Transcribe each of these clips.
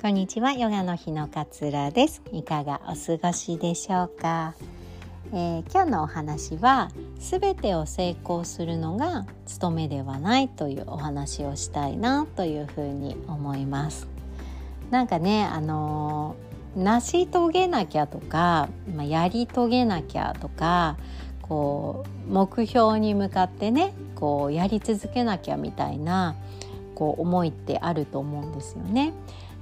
こんにちは。ヨガの日のかつらです。いかがお過ごしでしょうか、えー、今日のお話はすべてを成功するのが務めではないというお話をしたいなというふうに思います。なんかねあのー、成し遂げなきゃとか、まあ、やり遂げなきゃとかこう目標に向かってねこうやり続けなきゃみたいなこう思いってあると思うんですよね。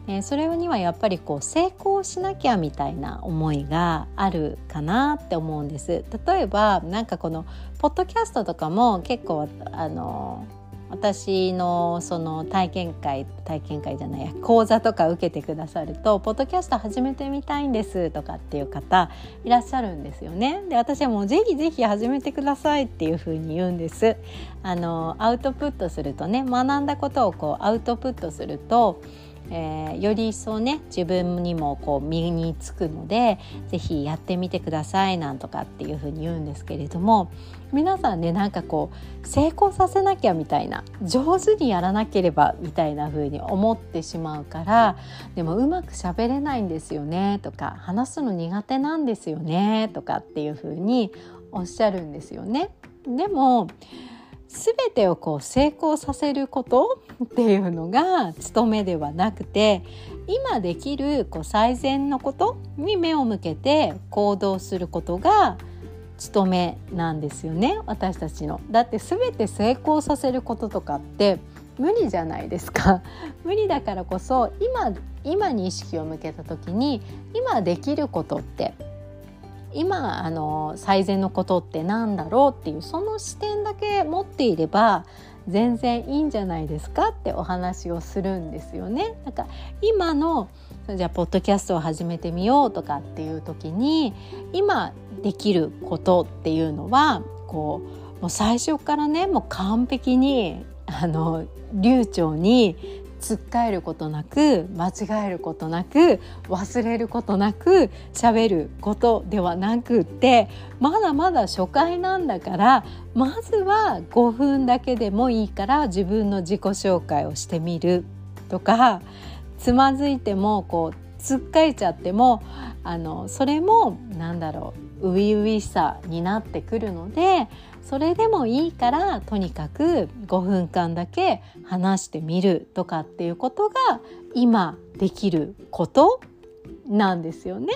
えそれにはやっぱりこう成功しなきゃみたいな思いがあるかなって思うんです。例えばなんかこのポッドキャストとかも結構あの私のその体験会体験会じゃないや講座とか受けてくださると「ポッドキャスト始めてみたいんです」とかっていう方いらっしゃるんですよね。で私はもうぜひぜひ始めてくださいっていうふうに言うんです。あのアウトプットするとね学んだことをこうアウトプットするとえー、より一層ね自分にもこう身につくので是非やってみてくださいなんとかっていうふうに言うんですけれども皆さんねなんかこう成功させなきゃみたいな上手にやらなければみたいな風に思ってしまうからでもうまく喋れないんですよねとか話すの苦手なんですよねとかっていう風におっしゃるんですよね。でも全てをこう成功させることっていうのが務めではなくて今できるこう最善のことに目を向けて行動することが務めなんですよね私たちの。だって全て成功させることとかって無理じゃないですか 無理だからこそ今今に意識を向けた時に今できることって今あの最善のことってなんだろうっていうその視点だけ持っていれば全然いいんじゃないですかってお話をするんですよね。なんか今のじゃあポッドキャストを始めてみようとかっていう時に今できることっていうのはこうもう最初からねもう完璧にあの流暢につっかえることなく間違えることなく忘れることなく喋ることではなくってまだまだ初回なんだからまずは5分だけでもいいから自分の自己紹介をしてみるとかつまずいてもこうつっかえちゃってもあのそれもなんだろう初々しさになってくるのでそれでもいいからとにかく5分間だけ話してみるとかっていうことが今できることなんですよね。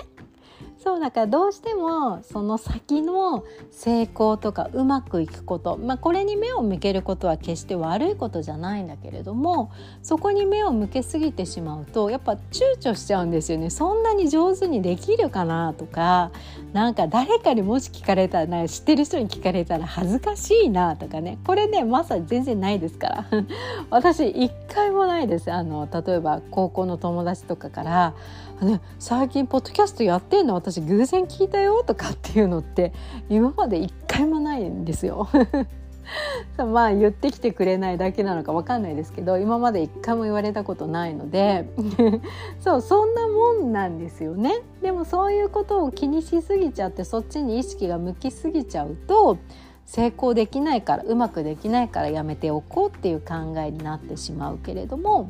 そうだからどうしてもその先の成功とかうまくいくこと、まあ、これに目を向けることは決して悪いことじゃないんだけれどもそこに目を向けすぎてしまうとやっぱ躊躇しちゃうんですよね。そんなに上手にできるかなとかなんか誰かにもし聞かれたら知ってる人に聞かれたら恥ずかしいなとかね。これねまさに全然ないですから。私一回もないです。あの例えば高校の友達とかからね、最近ポッドキャストやってんの？私偶然聞いたよとかっていうのって今まで一回もないんですよ。まあ言ってきてくれないだけなのか分かんないですけど今まで一回も言われたことないので そうそんなもんなんですよね。でもそういうことを気にしすぎちゃってそっちに意識が向きすぎちゃうと成功できないからうまくできないからやめておこうっていう考えになってしまうけれども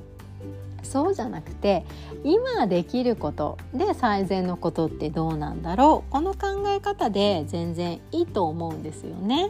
そうじゃなくて今できることで最善のことってどうなんだろう？この考え方で全然いいと思うんですよね。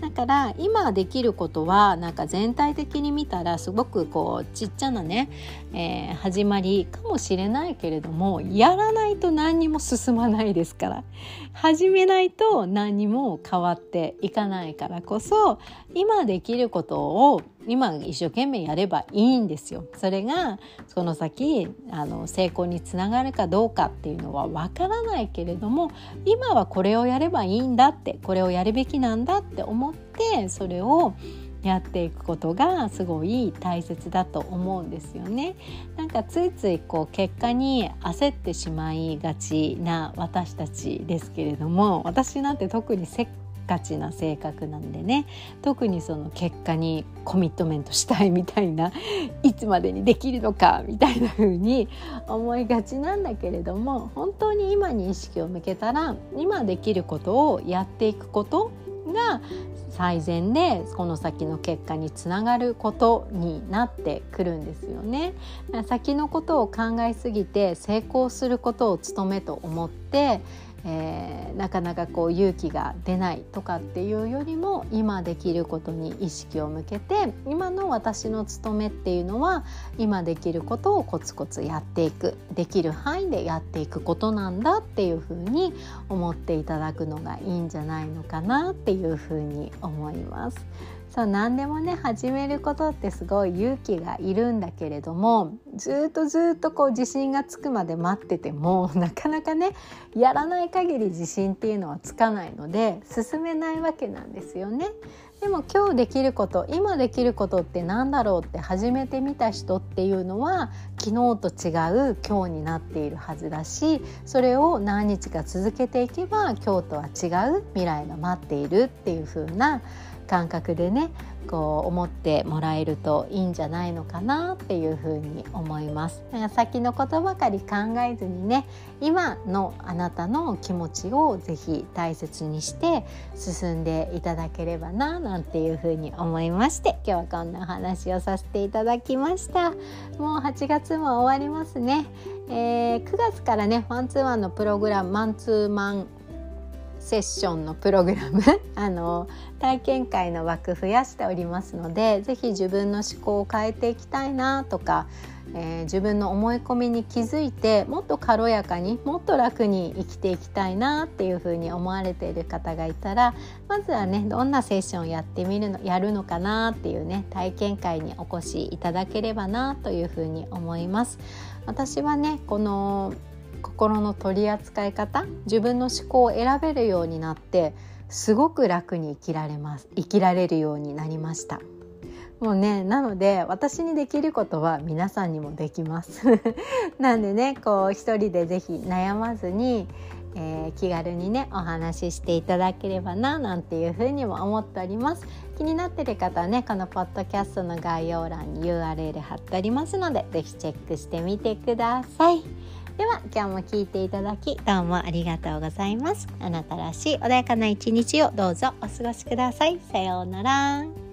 だから今できることはなんか全体的に見たらすごくこうちっちゃなね、えー、始まりかもしれないけれどもやらないと何にも進まないですから始めないと何にも変わっていかないからこそ今できることを今一生懸命やればいいんですよ。それがその先あの成功につながるかどうかっていうのはわからないけれども今はこれをやればいいんだってこれをやるべきなんだって思ってそれをやっていくことがすごい大切だと思うんですよね。なんかついついこう結果に焦ってしまいがちな私たちですけれども私なんて特にせっかちな性格なんでね特にその結果にコミットメントしたいみたいな いつまでにできるのかみたいな風に思いがちなんだけれども本当に今に意識を向けたら今できることをやっていくことが最善でこの先の結果につながることになってくるんですよね。先のことを考えすぎて成功することを務めと思ってえー、なかなかこう勇気が出ないとかっていうよりも今できることに意識を向けて今の私の務めっていうのは今できることをコツコツやっていくできる範囲でやっていくことなんだっていうふうに思っていただくのがいいんじゃないのかなっていうふうに思います。そう何でもね始めることってすごい勇気がいるんだけれどもずっとずっとこう自信がつくまで待ってても なかなかねやらない限り自信っていうのはつかないので進めないわけなんですよね。でも今日できること今できることって何だろうって始めてみた人っていうのは昨日と違う今日になっているはずだしそれを何日か続けていけば今日とは違う未来が待っているっていう風な感覚でねこう思ってもらえるといいんじゃないのかなっていうふうに思います。先のことばかり考えずにね今のあなたの気持ちをぜひ大切にして進んでいただければななんていうふうに思いまして今日はこんなお話をさせていただきました。もう8月も終わりますね、えー、9月からねワンツーワンのプログラムマンツーマンセッションのプログラム あの体験会の枠増やしておりますので是非自分の思考を変えていきたいなとか、えー、自分の思い込みに気づいてもっと軽やかにもっと楽に生きていきたいなっていうふうに思われている方がいたらまずはねどんなセッションをやってみるのやるのかなっていうね体験会にお越しいただければなというふうに思います。私はねこの心の取り扱い方自分の思考を選べるようになってすごく楽に生きられます生きられるようになりましたもうねなので私にできることは皆さんにもできます。なんでねこう一人で是非悩まずに、えー、気軽にねお話ししていただければななんていうふうにも思っております。気になってる方はねこのポッドキャストの概要欄に URL 貼っておりますので是非チェックしてみてください。では今日も聞いていただきどうもありがとうございます。あなたらしい穏やかな一日をどうぞお過ごしください。さようなら。